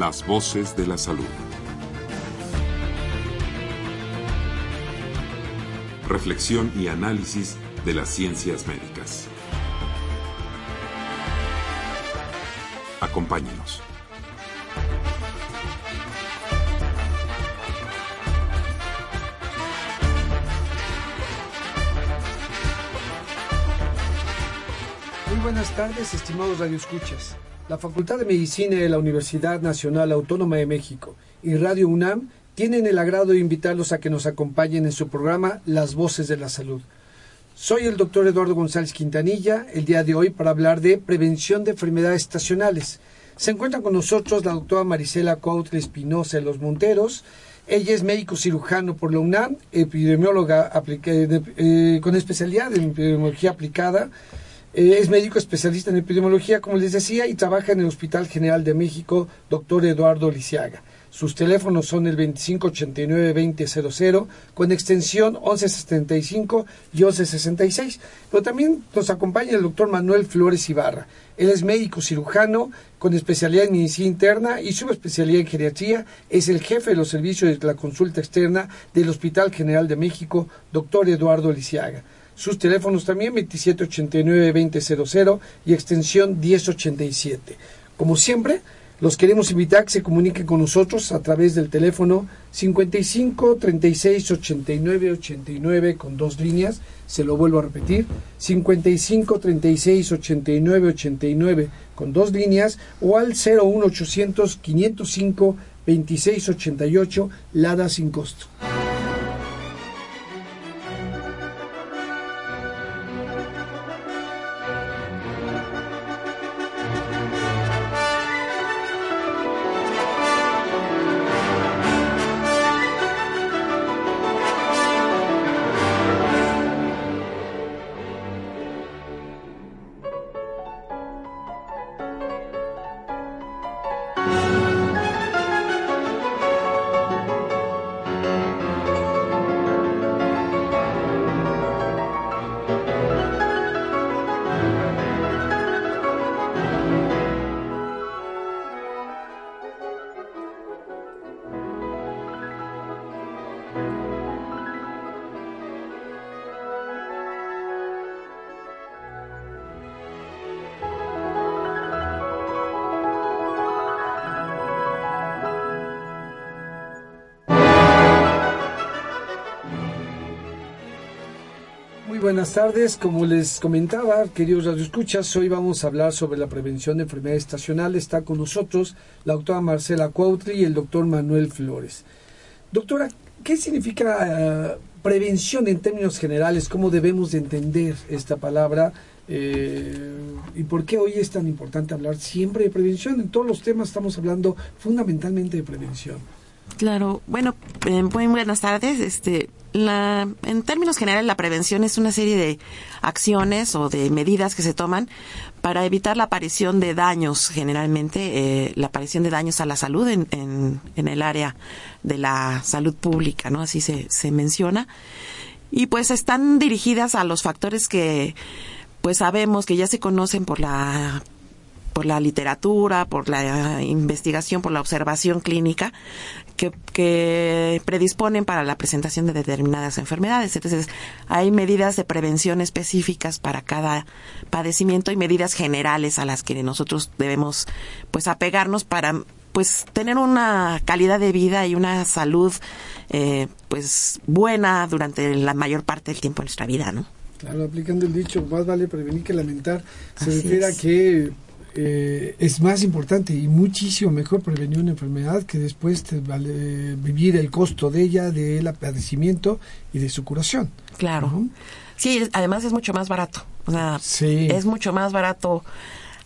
Las voces de la salud. Reflexión y análisis de las ciencias médicas. Acompáñenos. Muy buenas tardes, estimados radioescuchas. La Facultad de Medicina de la Universidad Nacional Autónoma de México y Radio UNAM tienen el agrado de invitarlos a que nos acompañen en su programa Las Voces de la Salud. Soy el doctor Eduardo González Quintanilla, el día de hoy para hablar de prevención de enfermedades estacionales. Se encuentra con nosotros la doctora Marisela Coutre Espinosa de los Monteros. Ella es médico cirujano por la UNAM, epidemióloga eh, con especialidad en epidemiología aplicada eh, es médico especialista en epidemiología, como les decía, y trabaja en el Hospital General de México, doctor Eduardo Lisiaga. Sus teléfonos son el 2589-2000 con extensión 1175 y 1166. Pero también nos acompaña el doctor Manuel Flores Ibarra. Él es médico cirujano con especialidad en medicina interna y subespecialidad en geriatría. Es el jefe de los servicios de la consulta externa del Hospital General de México, doctor Eduardo Lisiaga. Sus teléfonos también 2789-2000 y extensión 1087. Como siempre, los queremos invitar a que se comuniquen con nosotros a través del teléfono 55 36 89 89 con dos líneas. Se lo vuelvo a repetir: 55 36 89 89 con dos líneas o al 01800 505 26 88 Lada sin costo. Buenas tardes. Como les comentaba, queridos radioescuchas, hoy vamos a hablar sobre la prevención de enfermedades estacionales. Está con nosotros la doctora Marcela Cuautri y el doctor Manuel Flores. Doctora, ¿qué significa eh, prevención en términos generales? ¿Cómo debemos de entender esta palabra? Eh, ¿Y por qué hoy es tan importante hablar siempre de prevención? En todos los temas estamos hablando fundamentalmente de prevención. Claro, bueno, eh, muy buenas tardes. Este, la, en términos generales, la prevención es una serie de acciones o de medidas que se toman para evitar la aparición de daños, generalmente eh, la aparición de daños a la salud en, en, en, el área de la salud pública, ¿no? Así se, se menciona. Y pues están dirigidas a los factores que pues sabemos que ya se conocen por la por la literatura, por la investigación, por la observación clínica, que, predisponen para la presentación de determinadas enfermedades. Entonces, hay medidas de prevención específicas para cada padecimiento y medidas generales a las que nosotros debemos pues apegarnos para pues tener una calidad de vida y una salud eh, pues buena durante la mayor parte del tiempo de nuestra vida, ¿no? Claro, aplicando el dicho, más vale prevenir que lamentar, se refiere a que eh, es más importante y muchísimo mejor prevenir una enfermedad que después vale, vivir el costo de ella, del padecimiento y de su curación. Claro. Sí, además es mucho más barato. O sea, es mucho más barato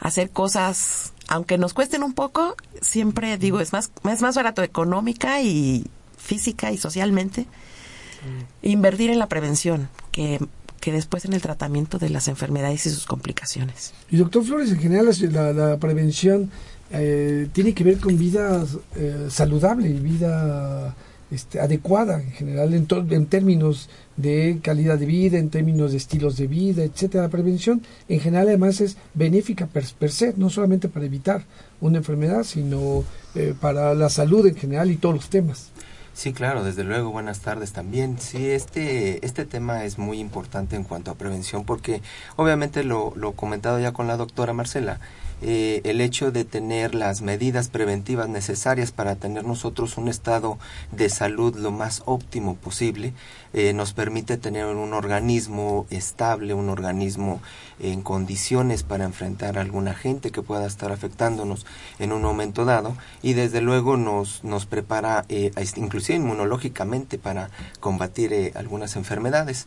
hacer cosas, aunque nos cuesten un poco, siempre digo, es más, es más barato económica y física y socialmente invertir en la prevención que que después en el tratamiento de las enfermedades y sus complicaciones. Y doctor Flores, en general la, prevención eh, tiene que ver con vida eh, saludable y vida este, adecuada en general en, en términos de calidad de vida, en términos de estilos de vida, etcétera. La prevención en general además es benéfica per, se, no solamente para evitar una enfermedad, sino eh, para la salud en general y todos los temas. Sí, claro, desde luego, buenas tardes también. Sí, este, este tema es muy importante en cuanto a prevención porque obviamente lo, lo comentado ya con la doctora Marcela, eh, el hecho de tener las medidas preventivas necesarias para tener nosotros un estado de salud lo más óptimo posible eh, nos permite tener un organismo estable, un organismo en condiciones para enfrentar a alguna gente que pueda estar afectándonos en un momento dado y desde luego nos, nos prepara eh, inclusive inmunológicamente para combatir algunas enfermedades.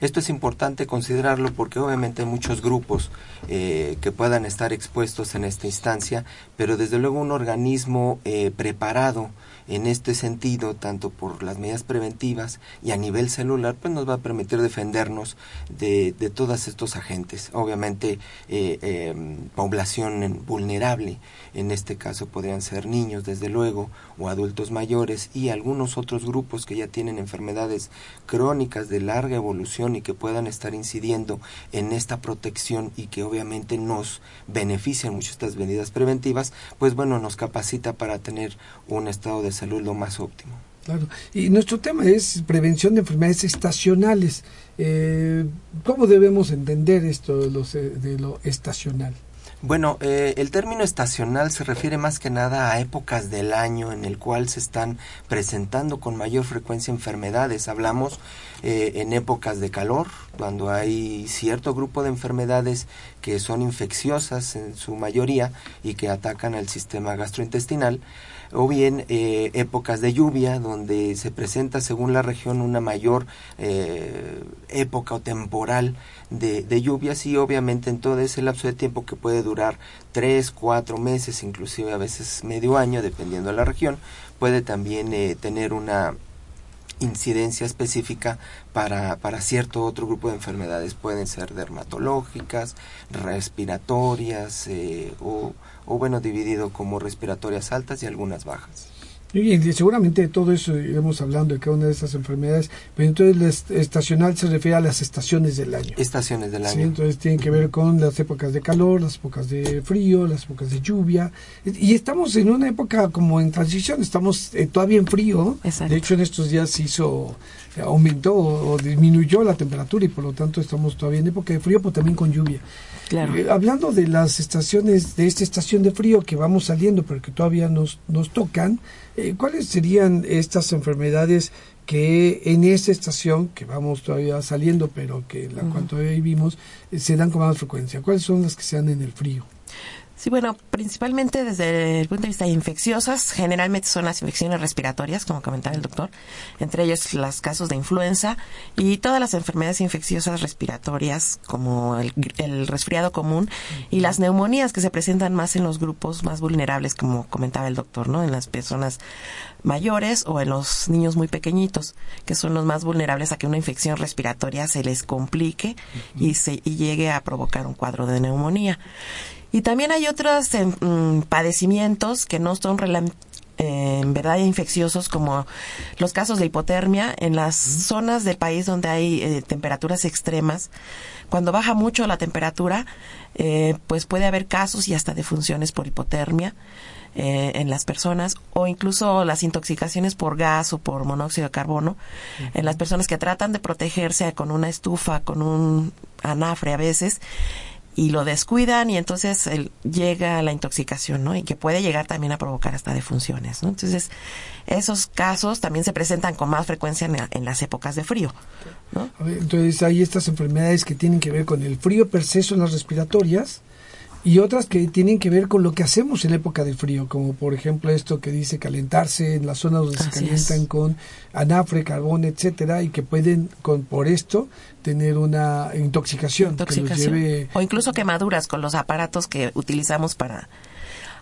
Esto es importante considerarlo porque obviamente hay muchos grupos eh, que puedan estar expuestos en esta instancia, pero desde luego un organismo eh, preparado en este sentido, tanto por las medidas preventivas y a nivel celular, pues nos va a permitir defendernos de, todos estos agentes. Obviamente, eh, eh, población vulnerable, en este caso podrían ser niños, desde luego, o adultos mayores y algunos otros grupos que ya tienen enfermedades crónicas de larga evolución y que puedan estar incidiendo en esta protección y que obviamente nos benefician mucho estas medidas preventivas, pues bueno, nos capacita para tener un estado de salud lo más óptimo. Claro. Y nuestro tema es prevención de enfermedades estacionales. Eh, ¿Cómo debemos entender esto de, de lo estacional? Bueno, eh, el término estacional se refiere más que nada a épocas del año en el cual se están presentando con mayor frecuencia enfermedades. Hablamos eh, en épocas de calor, cuando hay cierto grupo de enfermedades que son infecciosas en su mayoría y que atacan al sistema gastrointestinal o bien eh, épocas de lluvia donde se presenta según la región una mayor eh, época o temporal de, lluvias y obviamente en todo ese lapso de tiempo que puede durar tres, cuatro meses, inclusive a veces medio año, dependiendo de la región, puede también eh, tener una incidencia específica para, para cierto otro grupo de enfermedades. Pueden ser dermatológicas, respiratorias eh, o, o, bueno, dividido como respiratorias altas y algunas bajas. Y seguramente de todo eso iremos hablando de cada una de esas enfermedades, pero entonces el estacional se refiere a las estaciones del año. Estaciones del año. Sí, entonces tienen que ver con las épocas de calor, las épocas de frío, las épocas de lluvia. Y estamos en una época como en transición, estamos eh, todavía en frío. Exacto. De hecho, en estos días se hizo, aumentó o, disminuyó la temperatura y por lo tanto estamos todavía en época de frío, pero también con lluvia. Claro. Eh, hablando de las estaciones, de esta estación de frío que vamos saliendo, pero que todavía nos, nos tocan, eh, ¿cuáles serían estas enfermedades que en esta estación, que vamos todavía saliendo, pero que la uh -huh. cual todavía vivimos, eh, se dan con más frecuencia? ¿Cuáles son las que se dan en el frío? Sí, bueno, principalmente desde el punto de vista infecciosas, generalmente son las infecciones respiratorias, como comentaba el doctor, entre ellos los casos de influenza y todas las enfermedades infecciosas respiratorias, como el, el resfriado común y las neumonías que se presentan más en los grupos más vulnerables, como comentaba el doctor, ¿no? En las personas mayores o en los niños muy pequeñitos, que son los más vulnerables a que una infección respiratoria se les complique y, se, y llegue a provocar un cuadro de neumonía. Y también hay otros eh, padecimientos que no son en verdad infecciosos como los casos de hipotermia en las zonas del país donde hay eh, temperaturas extremas. Cuando baja mucho la temperatura, eh, pues puede haber casos y hasta defunciones por hipotermia. Eh, en las personas o incluso las intoxicaciones por gas o por monóxido de carbono uh -huh. en las personas que tratan de protegerse con una estufa, con un anafre a veces y lo descuidan y entonces el, llega la intoxicación, ¿no? Y que puede llegar también a provocar hasta defunciones, ¿no? Entonces, esos casos también se presentan con más frecuencia en, en las épocas de frío, ¿no? Entonces, hay estas enfermedades que tienen que ver con el frío per se, las respiratorias, y otras que tienen que ver con lo que hacemos en la época del frío, como por ejemplo esto que dice calentarse en las zonas donde Así se calientan es. con anafre, carbón, etcétera, y que pueden con por esto tener una intoxicación, intoxicación. Que los lleve... o incluso quemaduras con los aparatos que utilizamos para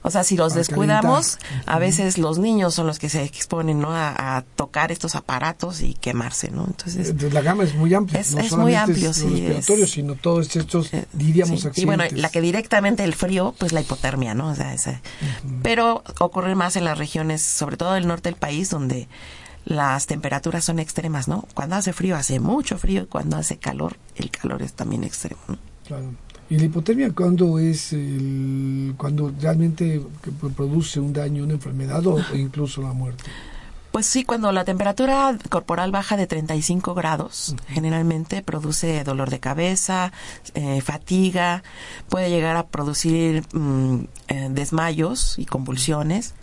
o sea, si los descuidamos, calentar. a veces los niños son los que se exponen, ¿no? A, a, tocar estos aparatos y quemarse, ¿no? Entonces, la gama es muy amplia. Es, no es muy amplio, es sí. Es, sino todos estos, eh, diríamos, sí. accidentes. Y bueno, la que directamente el frío, pues la hipotermia, ¿no? O sea, esa, uh -huh. pero ocurre más en las regiones, sobre todo del norte del país, donde las temperaturas son extremas, ¿no? Cuando hace frío hace mucho frío y cuando hace calor el calor es también extremo. ¿no? Claro. ¿Y la hipotermia cuándo es el, cuando realmente produce un daño, una enfermedad o incluso la muerte? Pues sí, cuando la temperatura corporal baja de 35 grados, generalmente produce dolor de cabeza, eh, fatiga, puede llegar a producir mm, eh, desmayos y convulsiones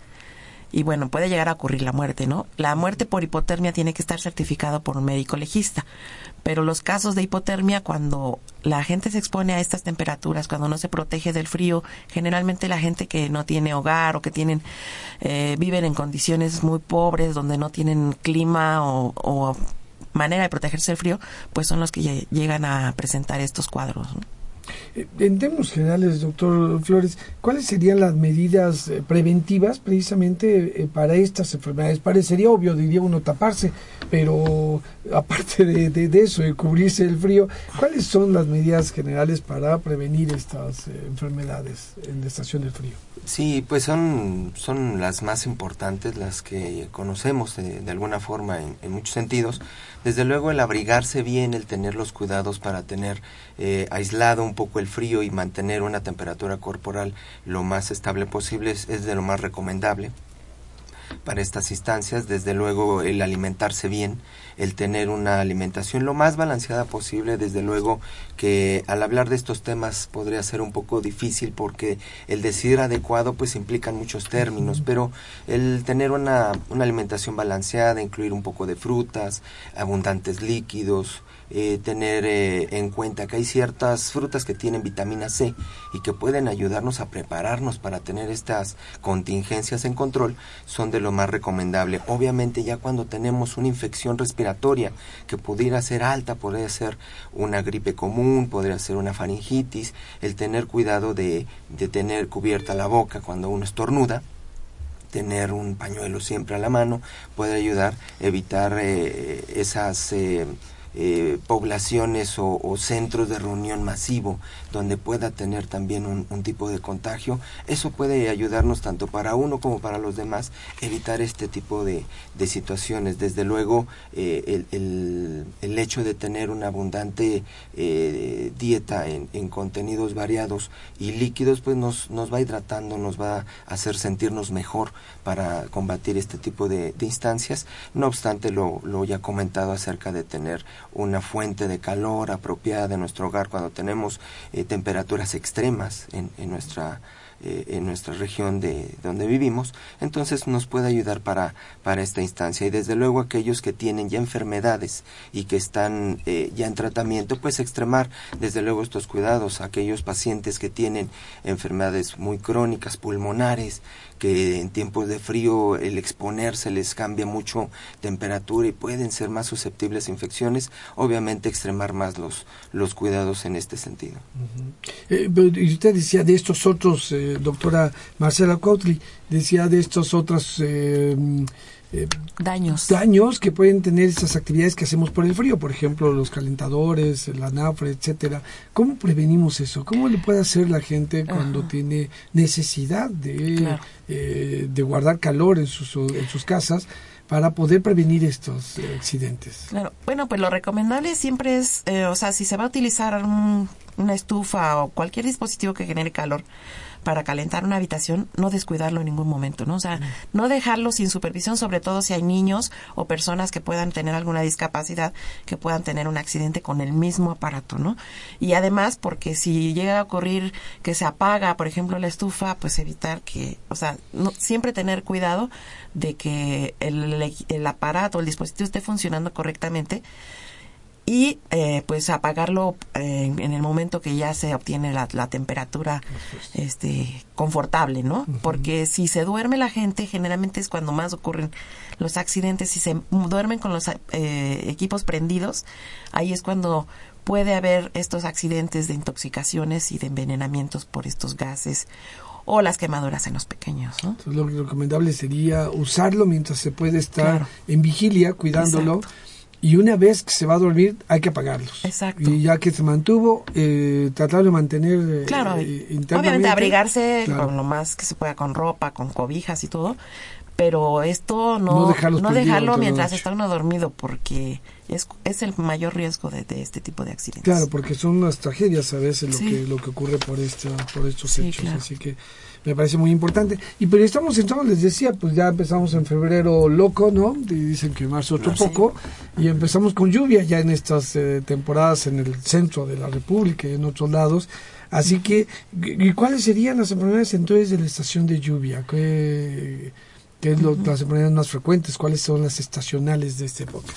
y bueno, puede llegar a ocurrir la muerte, ¿no? La muerte por hipotermia tiene que estar certificado por un médico legista, pero los casos de hipotermia cuando la gente se expone a estas temperaturas, cuando no se protege del frío, generalmente la gente que no tiene hogar o que tienen eh, viven en condiciones muy pobres donde no tienen clima o, manera de protegerse del frío, pues son los que llegan a presentar estos cuadros. En términos generales, doctor Flores, ¿cuáles serían las medidas eh, preventivas precisamente eh, para estas enfermedades? Parecería obvio, diría uno, taparse, pero aparte de, eso, de cubrirse el frío, ¿cuáles son las medidas generales para prevenir estas eh, enfermedades en la estación del frío? Sí, pues son, son las más importantes, las que conocemos de, alguna forma en muchos sentidos. Desde luego el abrigarse bien, el tener los cuidados para tener eh, aislado un poco el frío y mantener una temperatura corporal lo más estable posible es, de lo más recomendable para estas instancias. Desde luego el alimentarse bien, el tener una alimentación lo más balanceada posible. Desde luego que al hablar de estos temas podría ser un poco difícil porque el decir adecuado pues implican muchos términos, pero el tener una, una alimentación balanceada, incluir un poco de frutas, abundantes líquidos, eh, tener eh, en cuenta que hay ciertas frutas que tienen vitamina C y que pueden ayudarnos a prepararnos para tener estas contingencias en control, son de lo más recomendable. Obviamente ya cuando tenemos una infección respiratoria que pudiera ser alta, podría ser una gripe común, podría ser una faringitis, el tener cuidado de, de tener cubierta la boca cuando uno estornuda, tener un pañuelo siempre a la mano puede ayudar a evitar eh, esas eh, poblaciones o, centros de reunión masivo donde pueda tener también un, tipo de contagio, eso puede ayudarnos tanto para uno como para los demás evitar este tipo de, situaciones. Desde luego, eh, el, el, hecho de tener una abundante eh, dieta en, contenidos variados y líquidos, pues nos, nos va hidratando, nos va a hacer sentirnos mejor para combatir este tipo de, instancias. No obstante, lo, lo ya comentado acerca de tener una fuente de calor apropiada en nuestro hogar cuando tenemos eh, temperaturas extremas en, en nuestra eh, en nuestra región de donde vivimos, entonces nos puede ayudar para, para esta instancia. Y desde luego aquellos que tienen ya enfermedades y que están eh, ya en tratamiento, pues extremar desde luego estos cuidados. Aquellos pacientes que tienen enfermedades muy crónicas, pulmonares, que en tiempos de frío el exponerse les cambia mucho temperatura y pueden ser más susceptibles a infecciones, obviamente extremar más los, los cuidados en este sentido. Eh, y usted decía de estos otros, eh, doctora Marcela Coutli, decía de estos otros... Eh, daños. daños que pueden tener estas actividades que hacemos por el frío, por ejemplo, los calentadores, la nafre, etcétera. ¿Cómo prevenimos eso? ¿Cómo le puede hacer la gente cuando tiene necesidad de, eh, de guardar calor en sus, en sus casas? para poder prevenir estos accidentes. Claro, bueno, pues lo recomendable siempre es, eh, o sea, si se va a utilizar una estufa o cualquier dispositivo que genere calor, para calentar una habitación, no descuidarlo en ningún momento, ¿no? O sea, no dejarlo sin supervisión, sobre todo si hay niños o personas que puedan tener alguna discapacidad, que puedan tener un accidente con el mismo aparato, ¿no? Y además, porque si llega a ocurrir que se apaga, por ejemplo, la estufa, pues evitar que, o sea, no, siempre tener cuidado de que el, el aparato, el dispositivo esté funcionando correctamente y eh, pues apagarlo eh, en el momento que ya se obtiene la, temperatura este confortable no porque si se duerme la gente generalmente es cuando más ocurren los accidentes. Si se duermen con los eh, equipos prendidos ahí es cuando puede haber estos accidentes de intoxicaciones y de envenenamientos por estos gases o las quemaduras en los pequeños. ¿no? lo recomendable sería usarlo mientras se puede estar en vigilia, cuidándolo y una vez que se va a dormir hay que apagarlos. Exacto. Y ya que se mantuvo, eh, tratar de mantener eh, claro, eh, Obviamente abrigarse con lo más que se pueda, con ropa, con cobijas y todo, pero esto no, No dejarlos dejarlo mientras está uno dormido porque es, es el mayor riesgo de, de este tipo de accidentes. Claro, porque son unas tragedias a veces lo que lo que ocurre por esta, por estos Sí, hechos, claro. así que me parece muy importante. Y pero estamos entrando, les decía, pues ya empezamos en febrero loco, ¿no? Y dicen que marzo otro Ah, sí. poco y empezamos con lluvia ya en estas eh, temporadas en el centro de la República y en otros lados. Así que, ¿y cuáles serían las enfermedades entonces de la estación de lluvia? ¿Qué, qué es lo- las enfermedades más frecuentes? ¿Cuáles son las estacionales de esta época?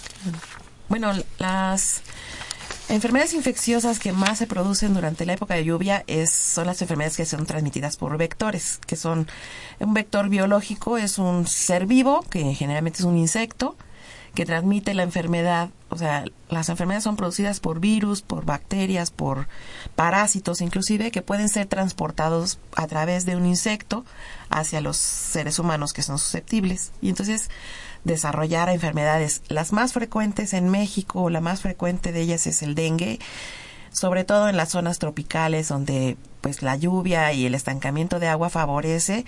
Bueno, las enfermedades infecciosas que más se producen durante la época de lluvia es, son las enfermedades que son transmitidas por vectores, que son un vector biológico, es un ser vivo, que generalmente es un insecto, que transmite la enfermedad. O sea, las enfermedades son producidas por virus, por bacterias, por parásitos inclusive, que pueden ser transportados a través de un insecto hacia los seres humanos que son susceptibles. Y entonces desarrollar enfermedades. Las más frecuentes en México, la más frecuente de ellas es el dengue, sobre todo en las zonas tropicales donde pues la lluvia y el estancamiento de agua favorece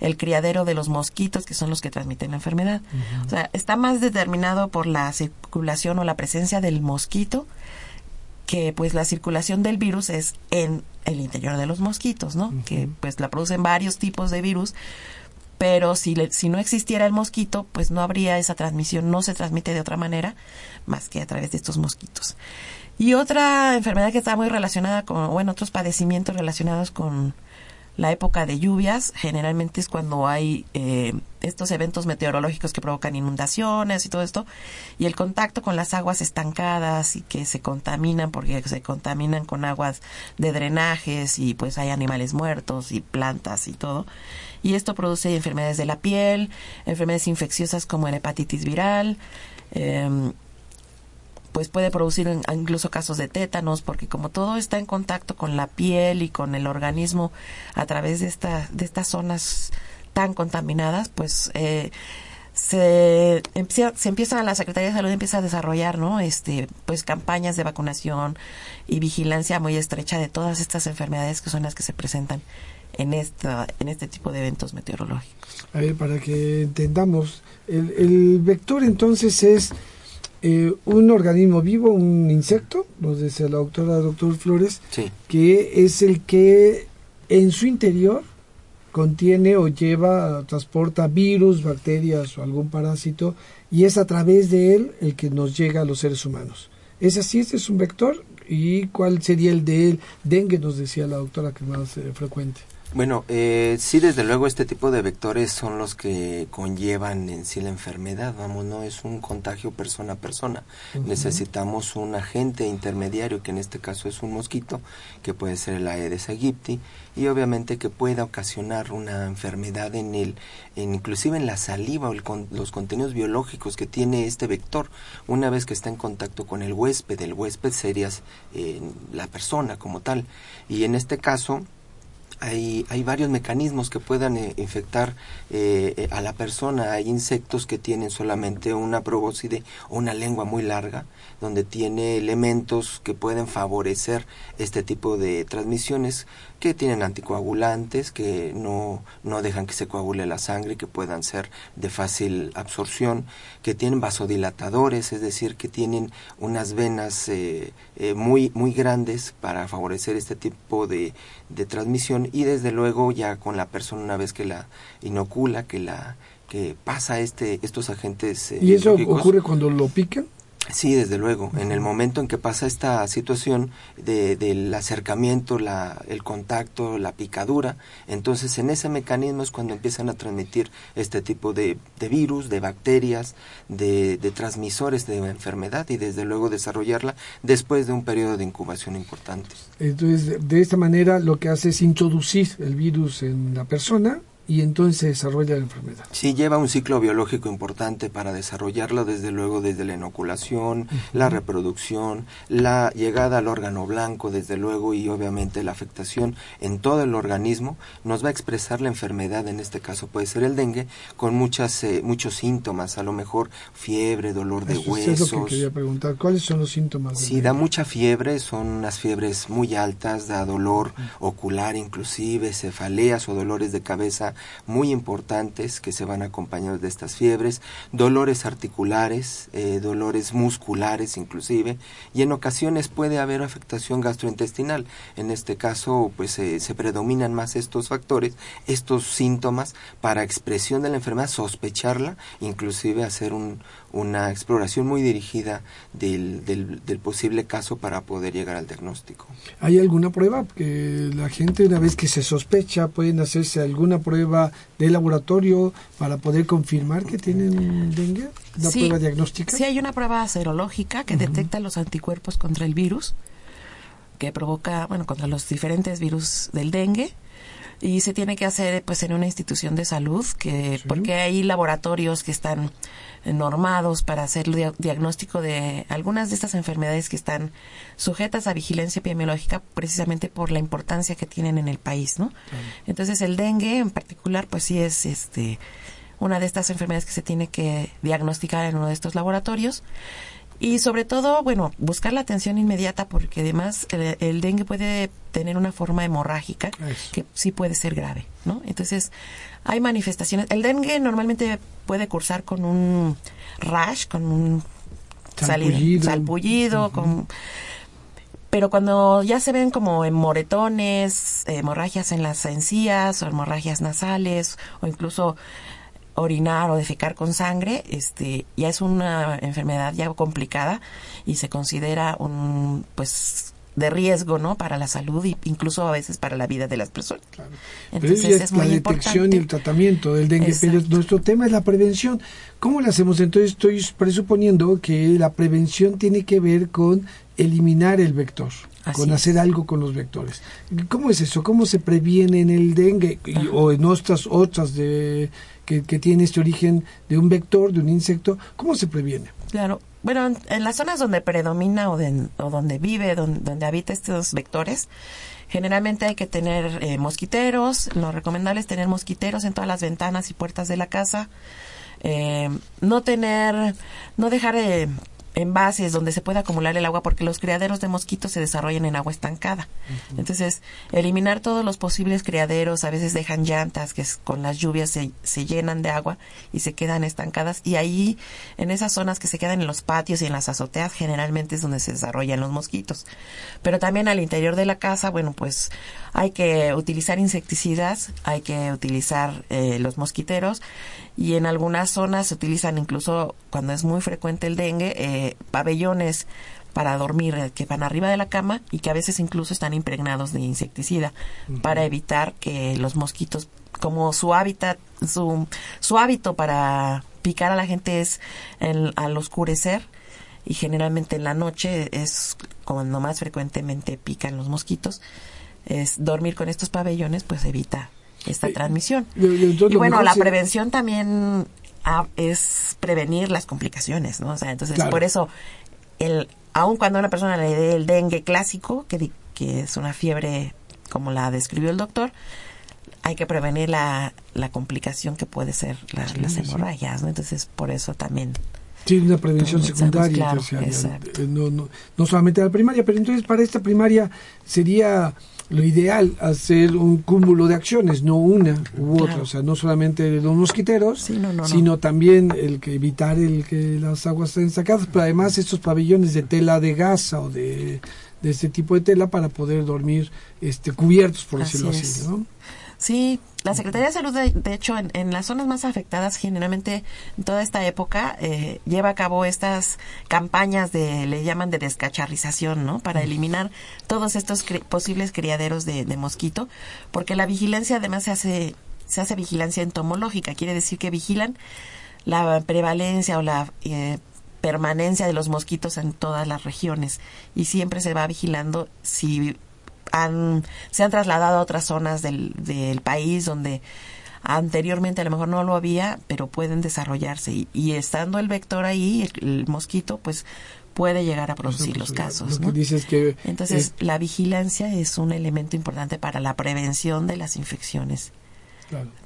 el criadero de los mosquitos que son los que transmiten la enfermedad. O sea, está más determinado por la circulación o la presencia del mosquito que pues la circulación del virus es en el interior de los mosquitos, ¿no? Que pues la producen varios tipos de virus, pero si, le- si no existiera el mosquito, pues no habría esa transmisión, no se transmite de otra manera más que a través de estos mosquitos. Y otra enfermedad que está muy relacionada con, bueno, otros padecimientos relacionados con la época de lluvias, generalmente es cuando hay eh, estos eventos meteorológicos que provocan inundaciones y todo esto, y el contacto con las aguas estancadas y que se contaminan porque se contaminan con aguas de drenajes y pues hay animales muertos y plantas y todo. Y esto produce enfermedades de la piel, enfermedades infecciosas como la hepatitis viral, em, pues puede producir in- incluso casos de tétanos, porque como todo está en contacto con la piel y con el organismo a través de, esta, de estas zonas tan contaminadas, pues eh, se, se empieza, la Secretaría de Salud empieza a desarrollar, ¿no? Este, pues campañas de vacunación y vigilancia muy estrecha de todas estas enfermedades que son las que se presentan en esta, en este tipo de eventos meteorológicos. A ver, para que entendamos, el, el vector entonces es eh, un organismo vivo, un insecto, nos decía la doctora doctor Flores, Sí. que es el que en su interior contiene o lleva, transporta virus, bacterias o algún parásito y es a través de él el que nos llega a los seres humanos. ¿Es así? ¿Este es un vector? ¿Y cuál sería el de él? Dengue nos decía la doctora que es más eh, frecuente. Bueno, eh, sí, desde luego este tipo de vectores son los que conllevan en sí la enfermedad, vamos, no es un contagio persona a persona. Necesitamos un agente intermediario, que en este caso es un mosquito, que puede ser el Aedes aegypti, y obviamente que pueda ocasionar una enfermedad en el, en, inclusive en la saliva o el con- los contenidos biológicos que tiene este vector, una vez que está en contacto con el huésped, el huésped sería eh, la persona como tal, y en este caso hay, hay varios mecanismos que puedan eh, infectar eh, eh, a la persona. Hay insectos que tienen solamente una probóscide o una lengua muy larga, donde tiene elementos que pueden favorecer este tipo de transmisiones, que tienen anticoagulantes, que no, no dejan que se coagule la sangre, que puedan ser de fácil absorción, que tienen vasodilatadores, es decir, que tienen unas venas eh, eh, muy, muy grandes para favorecer este tipo de, de transmisión y desde luego ya con la persona una vez que la inocula, que la que pasa este estos agentes eh, ¿Y eso ocurre cuando lo pican? Sí, desde luego. En el momento en que pasa esta situación de, del acercamiento, la, el contacto, la picadura, entonces en ese mecanismo es cuando empiezan a transmitir este tipo de, de virus, de bacterias, de, de transmisores de enfermedad y desde luego desarrollarla después de un periodo de incubación importante. Entonces, de- esta manera lo que hace es introducir el virus en la persona y entonces se desarrolla la enfermedad. Sí, lleva un ciclo biológico importante para desarrollarlo, desde luego desde la inoculación, la reproducción, la llegada al órgano blanco, desde luego, y obviamente la afectación en todo el organismo, nos va a expresar la enfermedad, en este caso puede ser el dengue, con muchas, eh, muchos síntomas, a lo mejor fiebre, dolor de Eso es- es lo huesos. que quería preguntar. ¿Cuáles son los síntomas? Sí, da mucha fiebre, son unas fiebres muy altas, da dolor ocular inclusive, cefaleas o dolores de cabeza muy importantes que se van acompañados de estas fiebres, dolores articulares, eh, dolores musculares inclusive, y en ocasiones puede haber afectación gastrointestinal. En este caso, pues se predominan más estos factores, estos síntomas para expresión de la enfermedad, sospecharla, inclusive hacer un, una exploración muy dirigida del, del, posible caso para poder llegar al diagnóstico. ¿Hay alguna prueba? Que la gente una vez que se sospecha pueden hacerse alguna prueba de laboratorio para poder confirmar que tienen dengue, una prueba diagnóstica. Sí, hay una prueba serológica que detecta los anticuerpos contra el virus que provoca, bueno, contra los diferentes virus del dengue y se tiene que hacer pues en una institución de salud que porque hay laboratorios que están normados para hacer el diagnóstico de algunas de estas enfermedades que están sujetas a vigilancia epidemiológica precisamente por la importancia que tienen en el país, ¿no? Entonces el dengue en particular pues sí es este una de estas enfermedades que se tiene que diagnosticar en uno de estos laboratorios y sobre todo, bueno, buscar la atención inmediata porque además el, dengue puede tener una forma hemorrágica que sí puede ser grave, ¿no? Entonces, hay manifestaciones. El dengue normalmente puede cursar con un rash, con un salpullido, salpullido con pero cuando ya se ven como moretones, hemorragias en las encías o hemorragias nasales o incluso orinar o defecar con sangre, este, ya es una enfermedad ya complicada y se considera un, pues, de riesgo, ¿no? Para la salud e incluso a veces para la vida de las personas. Entonces es, la detección y el tratamiento del dengue, pero nuestro tema es la prevención. ¿Cómo lo hacemos? Entonces estoy presuponiendo que la prevención tiene que ver con eliminar el vector, con hacer algo con los vectores. ¿Cómo es eso? ¿Cómo se previene en el dengue o en otras otras de que, tiene este origen de un vector, de un insecto, ¿cómo se previene? Claro, bueno, en las zonas donde predomina o, o donde vive, donde, donde, habita estos vectores, generalmente hay que tener eh, mosquiteros. Lo recomendable es tener mosquiteros en todas las ventanas y puertas de la casa. Eh, no tener, no dejar de envases donde se puede acumular el agua porque los criaderos de mosquitos se desarrollan en agua estancada. Entonces, eliminar todos los posibles criaderos, a veces dejan llantas que con las lluvias se, se, llenan de agua y se quedan estancadas y ahí en esas zonas que se quedan en los patios y en las azoteas generalmente es donde se desarrollan los mosquitos. Pero también al interior de la casa, bueno, pues hay que utilizar insecticidas, hay que utilizar eh, los mosquiteros y en algunas zonas se utilizan incluso cuando es muy frecuente el dengue eh, pabellones para dormir eh, que van arriba de la cama y que a veces incluso están impregnados de insecticida para evitar que los mosquitos como su hábitat su, su hábito para picar a la gente es al oscurecer y generalmente en la noche es cuando más frecuentemente pican los mosquitos es dormir con estos pabellones, pues evita esta transmisión. y bueno, la prevención también ah, es prevenir las complicaciones, ¿no? O sea, entonces por eso, el, aun cuando una persona le dé el dengue clásico, que, que es una fiebre como la describió el doctor, hay que prevenir la, la complicación que puede ser las hemorragias, ¿no? Entonces por eso también Sí, una prevención secundaria terciaria, eh, no, no, no solamente la primaria, pero entonces para esta primaria sería lo ideal hacer un cúmulo de acciones, no una u otra, o sea, no solamente los mosquiteros, sino también el que evitar el que las aguas estén sacadas, pero además estos pabellones de tela de gasa o de, de este tipo de tela para poder dormir este cubiertos, por decirlo así, ¿no? Sí, la Secretaría de Salud, de, hecho, en, las zonas más afectadas, generalmente en toda esta época, eh, lleva a cabo estas campañas de, le llaman de descacharrización, ¿no? Para eliminar todos estos posibles criaderos de, mosquito, porque la vigilancia además se hace, se hace vigilancia entomológica, quiere decir que vigilan la prevalencia o la eh, permanencia de los mosquitos en todas las regiones y siempre se va vigilando si se han trasladado a otras zonas del, del país donde anteriormente a lo mejor no lo había, pero pueden desarrollarse. Y, estando el vector ahí, el, mosquito, pues puede llegar a producir los casos. que Entonces, la vigilancia es un elemento importante para la prevención de las infecciones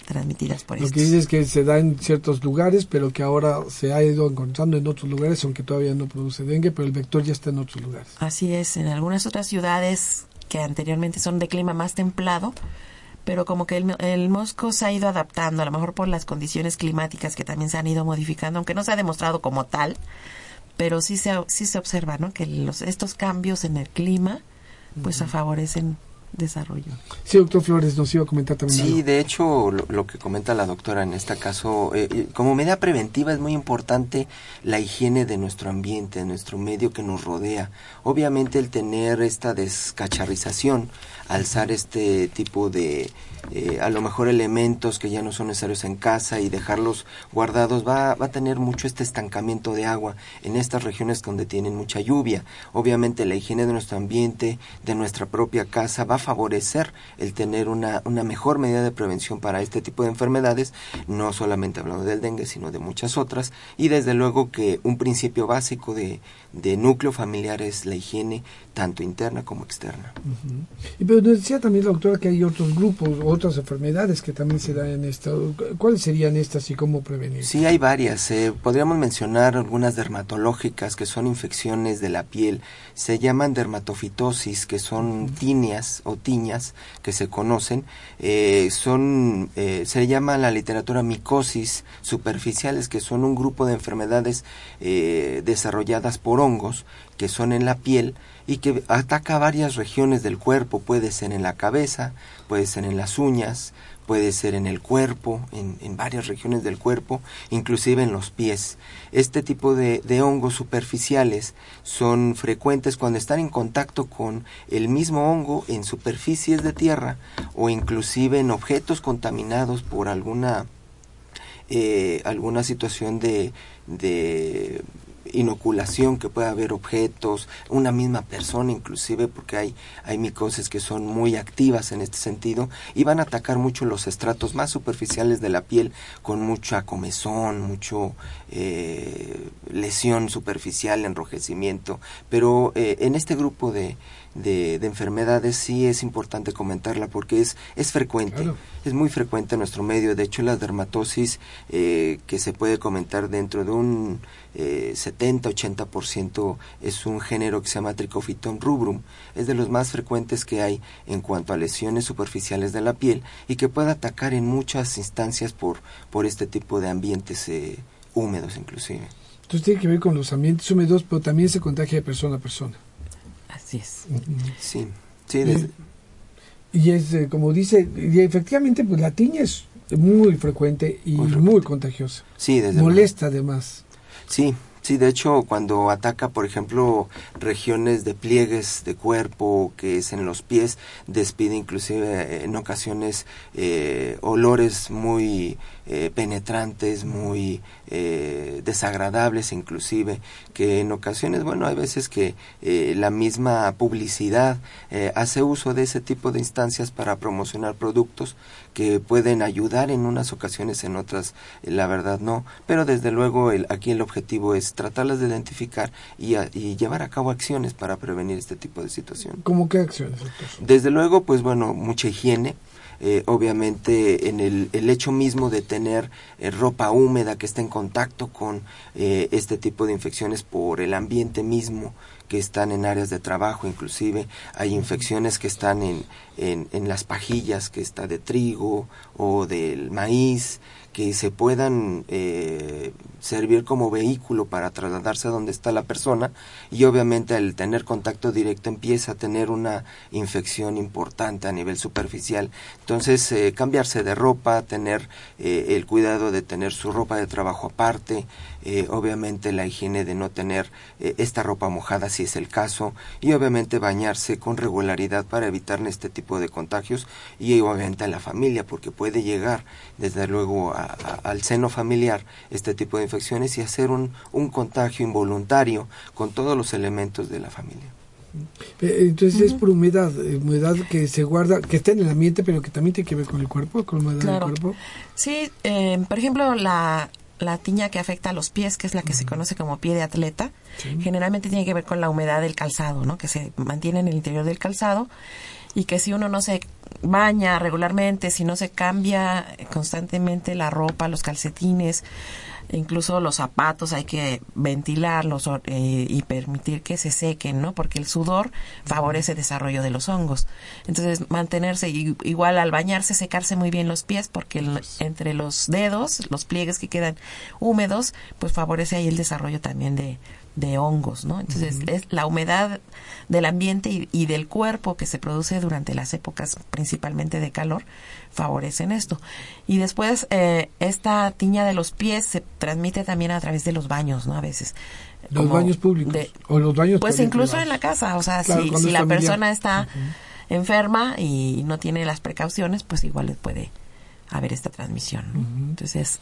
transmitidas por Lo que dices es que se da en ciertos lugares, pero que ahora se ha ido encontrando en otros lugares, aunque todavía no produce dengue, pero el vector ya está en otros lugares. Así es, en algunas otras ciudades que anteriormente son de clima más templado, pero como que el, el, mosco se ha ido adaptando, a lo mejor por las condiciones climáticas que también se han ido modificando, aunque no se ha demostrado como tal, pero sí se, sí se observa ¿no? que los, estos cambios en el clima pues favorecen desarrollo. Sí, doctor Flores, nos iba a comentar también. Sí, de hecho, lo, que comenta la doctora en este caso, eh, eh, como medida preventiva es muy importante la higiene de nuestro ambiente, de nuestro medio que nos rodea. Obviamente el tener esta descacharrización, alzar este tipo de, eh, a lo mejor elementos que ya no son necesarios en casa y dejarlos guardados, va, va a tener mucho este estancamiento de agua en estas regiones donde tienen mucha lluvia. Obviamente la higiene de nuestro ambiente, de nuestra propia casa, va a favorecer el tener una, una mejor medida de prevención para este tipo de enfermedades, no solamente hablando del dengue, sino de muchas otras. Y desde luego que un principio básico de, de núcleo familiar es la higiene, tanto interna como externa. Y pero decía también la doctora que hay otros grupos, otras enfermedades que también se dan en esto. ¿Cuáles serían estas y cómo prevenir? Sí, hay varias. Eh, podríamos mencionar algunas dermatológicas que son infecciones de la piel. Se llaman dermatofitosis, que son tinias o tiñas que se conocen. Eh, son, eh, se llama la literatura micosis superficiales, que son un grupo de enfermedades desarrolladas por hongos que son en la piel y que ataca varias regiones del cuerpo, puede ser en la cabeza, puede ser en las uñas, puede ser en el cuerpo, en, varias regiones del cuerpo, inclusive en los pies. Este tipo de, de, hongos superficiales son frecuentes cuando están en contacto con el mismo hongo en superficies de tierra o inclusive en objetos contaminados por alguna, eh, alguna situación de, de inoculación que puede haber objetos, una misma persona inclusive, porque hay, hay micosis que son muy activas en este sentido y van a atacar mucho los estratos más superficiales de la piel con mucha comezón, mucho eh, lesión superficial, enrojecimiento, pero eh, en este grupo de, de, enfermedades sí es importante comentarla porque es, es frecuente, es muy frecuente en nuestro medio. De hecho, la dermatosis eh, que se puede comentar dentro de un eh, 70-80% es un género que se llama Trichophyton rubrum. Es de los más frecuentes que hay en cuanto a lesiones superficiales de la piel y que puede atacar en muchas instancias por, por este tipo de ambientes eh, húmedos inclusive. Entonces tiene que ver con los ambientes húmedos, pero también se contagia de persona a persona. Así es. Sí, sí. Y, es, eh, como dice, y efectivamente, pues la tiña es muy frecuente y muy, contagiosa. Sí, desde Molesta además. Sí, Sí, de hecho, cuando ataca, por ejemplo, regiones de pliegues de cuerpo, que es en los pies, despide inclusive en ocasiones eh, olores muy eh, penetrantes, muy eh, desagradables inclusive, que en ocasiones, bueno, hay veces que eh, la misma publicidad hace uso de ese tipo de instancias para promocionar productos que pueden ayudar en unas ocasiones, en otras la verdad no, pero desde luego el, aquí el objetivo es tratarlas de identificar y, y, llevar a cabo acciones para prevenir este tipo de situación. ¿Cómo qué acciones? Desde luego, pues bueno, mucha higiene, eh, obviamente en el, el, hecho mismo de tener eh, ropa húmeda que está en contacto con eh, este tipo de infecciones por el ambiente mismo que están en áreas de trabajo, inclusive hay infecciones que están en, en, en las pajillas que está de trigo o del maíz, que se puedan eh, servir como vehículo para trasladarse a donde está la persona y obviamente al tener contacto directo empieza a tener una infección importante a nivel superficial. Entonces eh, cambiarse de ropa, tener eh, el cuidado de tener su ropa de trabajo aparte, obviamente la higiene de no tener esta ropa mojada si es el caso y obviamente bañarse con regularidad para evitar este tipo de contagios y obviamente a la familia porque puede llegar desde luego a al seno familiar este tipo de infecciones y hacer un, un contagio involuntario con todos los elementos de la familia. Eh, entonces es por humedad, eh, humedad que se guarda, que está en el ambiente, pero que también tiene que ver con el cuerpo, con la humedad del cuerpo. Sí, eh, por ejemplo, la, la tiña que afecta a los pies, que es la que se conoce como pie de atleta, generalmente tiene que ver con la humedad del calzado, ¿no? Que se mantiene en el interior del calzado y que si uno no se baña regularmente, si no se cambia constantemente la ropa, los calcetines, incluso los zapatos hay que ventilarlos eh, y permitir que se sequen, ¿no? Porque el sudor favorece el desarrollo de los hongos. Entonces, mantenerse igual al bañarse, secarse muy bien los pies, porque entre los dedos, los pliegues que quedan húmedos, pues favorece ahí el desarrollo también de, de hongos, ¿no? Entonces, es la humedad del ambiente y, del cuerpo que se produce durante las épocas principalmente de calor favorecen esto. Y después, eh, esta tiña de los pies se transmite también a través de los baños, ¿no? A veces. Los baños públicos. o los baños Pues incluso en la casa, o sea, si, si la persona está enferma y no tiene las precauciones, pues igual le puede haber esta transmisión. Entonces,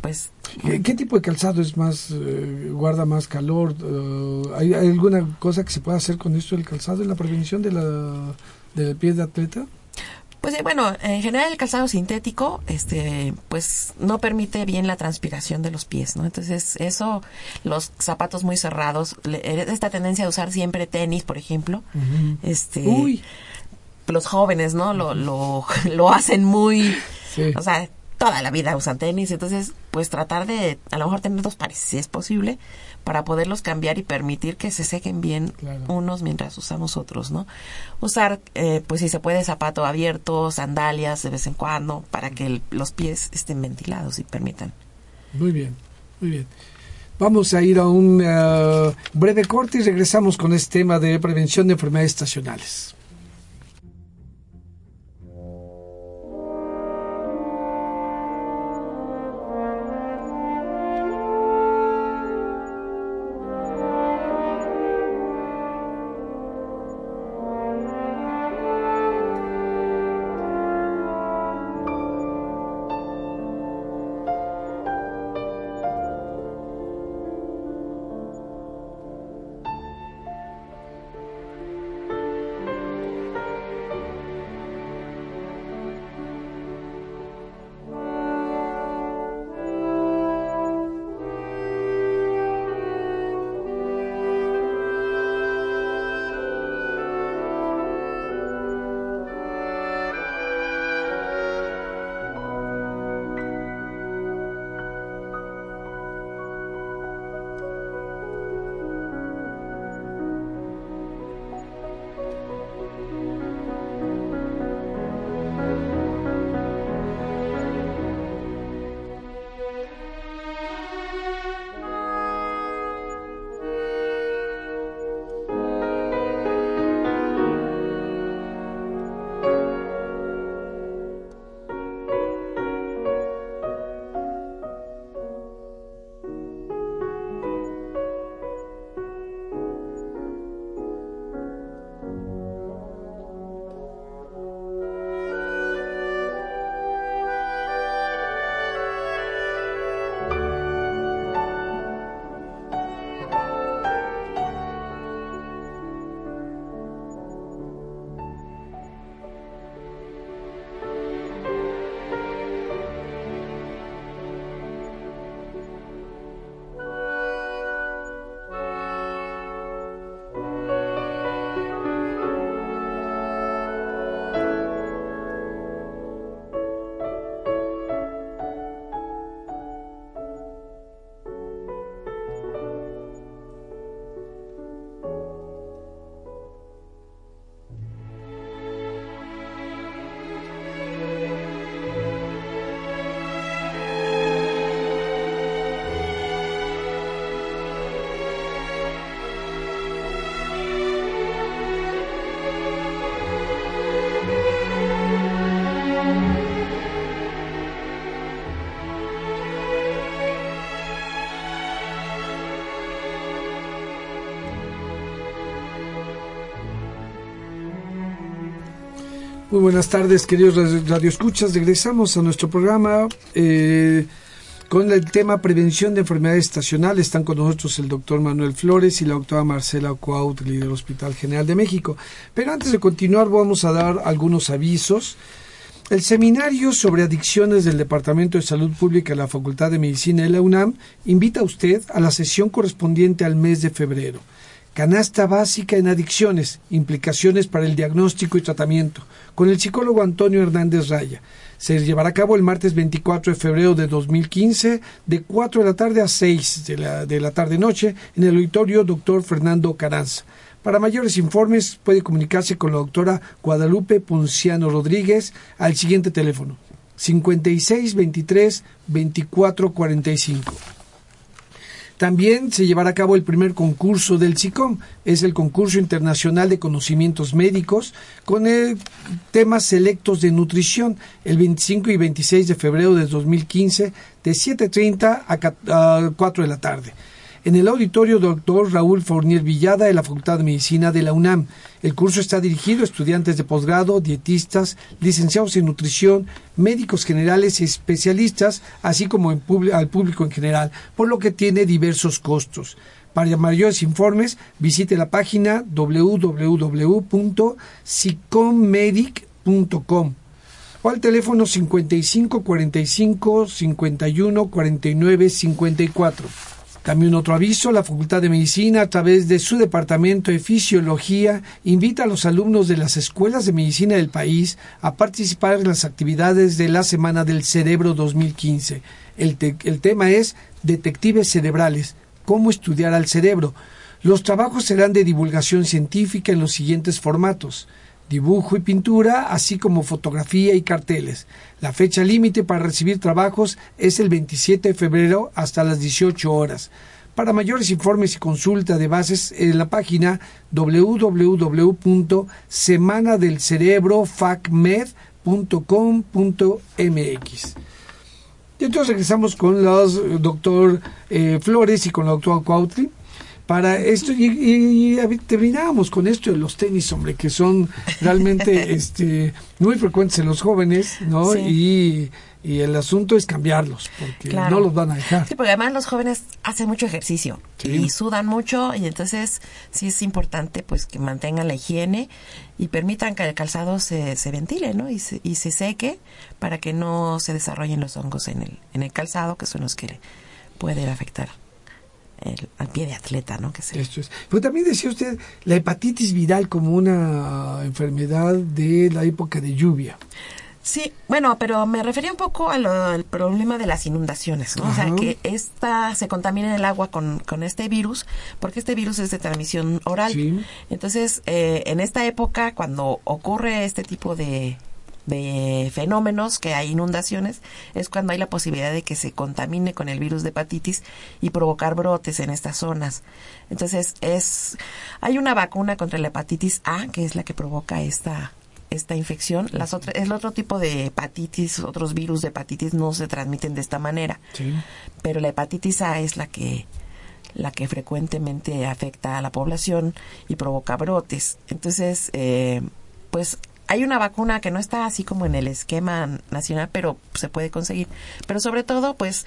pues... ¿Qué, tipo de calzado es más, eh, guarda más calor? Eh, ¿hay, alguna cosa que se pueda hacer con esto del calzado en la prevención de la, del pie de atleta? Pues eh, bueno, en general el calzado sintético, este, pues no permite bien la transpiración de los pies, ¿no? Entonces eso, los zapatos muy cerrados, esta tendencia de usar siempre tenis, por ejemplo, este, Uy. los jóvenes, ¿no? Lo, lo, lo hacen muy, o sea, toda la vida usan tenis, entonces pues tratar de a lo mejor tener dos pares si es posible para poderlos cambiar y permitir que se sequen bien unos mientras usamos otros, ¿no? Usar eh, pues si se puede zapato abierto, sandalias de vez en cuando para que los pies estén ventilados y permitan. Muy bien, muy bien. Vamos a ir a un eh, breve corte y regresamos con este tema de prevención de enfermedades estacionales. Muy buenas tardes, queridos radioescuchas. Regresamos a nuestro programa eh, con el tema prevención de enfermedades estacionales. Están con nosotros el doctor Manuel Flores y la doctora Marcela Cuautli del Hospital General de México. Pero antes de continuar, vamos a dar algunos avisos. El seminario sobre adicciones del Departamento de Salud Pública de la Facultad de Medicina de la UNAM invita a usted a la sesión correspondiente al mes de febrero. Canasta básica en adicciones, implicaciones para el diagnóstico y tratamiento, con el psicólogo Antonio Hernández Raya. Se llevará a cabo el martes 24 de febrero de 2015 de 4 de la tarde a 6 de la, de la tarde-noche en el auditorio Dr. Fernando Caranza. Para mayores informes puede comunicarse con la doctora Guadalupe Ponciano Rodríguez al siguiente teléfono 56 23 24 45. También se llevará a cabo el primer concurso del SICOM, es el concurso internacional de conocimientos médicos con el temas selectos de nutrición. El 25 y 26 de febrero de 2015 de 7.30 a 4 de la tarde. En el auditorio doctor Raúl Fournier Villada de la Facultad de Medicina de la UNAM. El curso está dirigido a estudiantes de posgrado, dietistas, licenciados en nutrición, médicos generales y especialistas, así como al público en general, por lo que tiene diversos costos. Para mayores informes, visite la página www.sicommedic.com o al teléfono 55 45 51 49 54. También otro aviso, la Facultad de Medicina, a través de su Departamento de Fisiología, invita a los alumnos de las escuelas de medicina del país a participar en las actividades de la Semana del Cerebro 2015. El, el tema es Detectives Cerebrales, cómo estudiar al cerebro. Los trabajos serán de divulgación científica en los siguientes formatos dibujo y pintura, así como fotografía y carteles. La fecha límite para recibir trabajos es el 27 de febrero hasta las 18 horas. Para mayores informes y consulta de bases en la página www.semanadelcerebrofacmed.com.mx. Y entonces regresamos con los doctor eh, Flores y con la doctora Cuautli para esto y, terminábamos con esto de los tenis, hombre, que son realmente este muy frecuentes en los jóvenes, ¿no? Y, el asunto es cambiarlos, porque no los van a dejar. Sí, porque además los jóvenes hacen mucho ejercicio y sudan mucho y entonces sí es importante pues que mantengan la higiene y permitan que el calzado se, se ventile, ¿no? Y se, y se seque para que no se desarrollen los hongos en el, en el calzado, que son los que pueden afectar al pie de atleta, ¿no? Que Esto es. Pero también decía usted la hepatitis viral como una enfermedad de la época de lluvia. Sí, bueno, pero me refería un poco al problema de las inundaciones, ¿no? O sea, que esta se contamina el agua con, con este virus, porque este virus es de transmisión oral. Sí. Entonces, eh, en esta época, cuando ocurre este tipo de, de fenómenos, que hay inundaciones, es cuando hay la posibilidad de que se contamine con el virus de hepatitis y provocar brotes en estas zonas. Entonces, es hay una vacuna contra la hepatitis A, que es la que provoca esta esta infección. Las otras, el otro tipo de hepatitis, otros virus de hepatitis no se transmiten de esta manera. Pero la hepatitis A es la que la que frecuentemente afecta a la población y provoca brotes. Entonces, eh, pues hay una vacuna que no está así como en el esquema nacional, pero se puede conseguir. Pero sobre todo, pues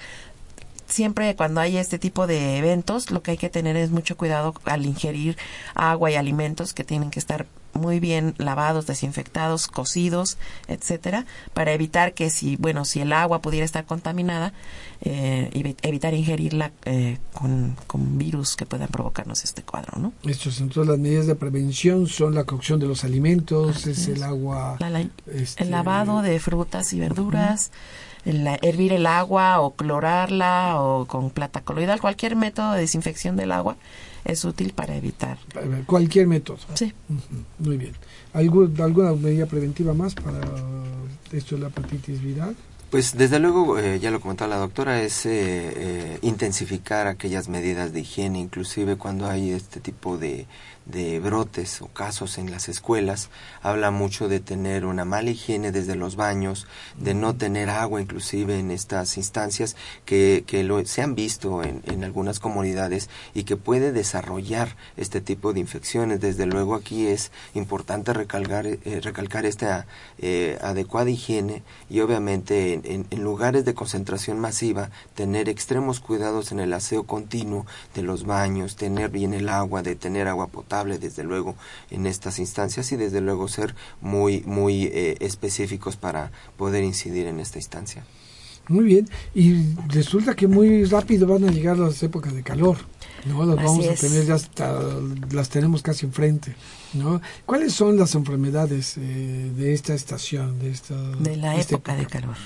siempre cuando hay este tipo de eventos, lo que hay que tener es mucho cuidado al ingerir agua y alimentos que tienen que estar muy bien lavados, desinfectados, cocidos, etcétera, para evitar que si, bueno, si el agua pudiera estar contaminada, eh, evitar ingerirla eh, con, con, virus que puedan provocarnos este cuadro, ¿no? Estos, entonces las medidas de prevención son la cocción de los alimentos, es, el agua, este, el lavado de frutas y verduras. El, hervir el agua o clorarla o con plata coloidal, cualquier método de desinfección del agua es útil para evitar. Cualquier método. Sí. Muy bien. ¿Alguna medida preventiva más para esto de la hepatitis viral? Pues desde luego, eh, ya lo comentó la doctora, es eh, eh, intensificar aquellas medidas de higiene, inclusive cuando hay este tipo de, de brotes o casos en las escuelas, habla mucho de tener una mala higiene desde los baños, de no tener agua inclusive en estas instancias que, que lo, se han visto en, en algunas comunidades y que puede desarrollar este tipo de infecciones. Desde luego aquí es importante recalcar, eh, recalcar esta eh, adecuada higiene y obviamente en, en lugares de concentración masiva tener extremos cuidados en el aseo continuo de los baños, tener bien el agua, de tener agua potable, desde luego en estas instancias y desde luego ser muy muy eh, específicos para poder incidir en esta instancia. Muy bien. Y resulta que muy rápido van a llegar las épocas de calor. No, las vamos a tener ya las tenemos casi enfrente. ¿no? ¿Cuáles son las enfermedades eh, de esta estación, de esta de la época, de calor?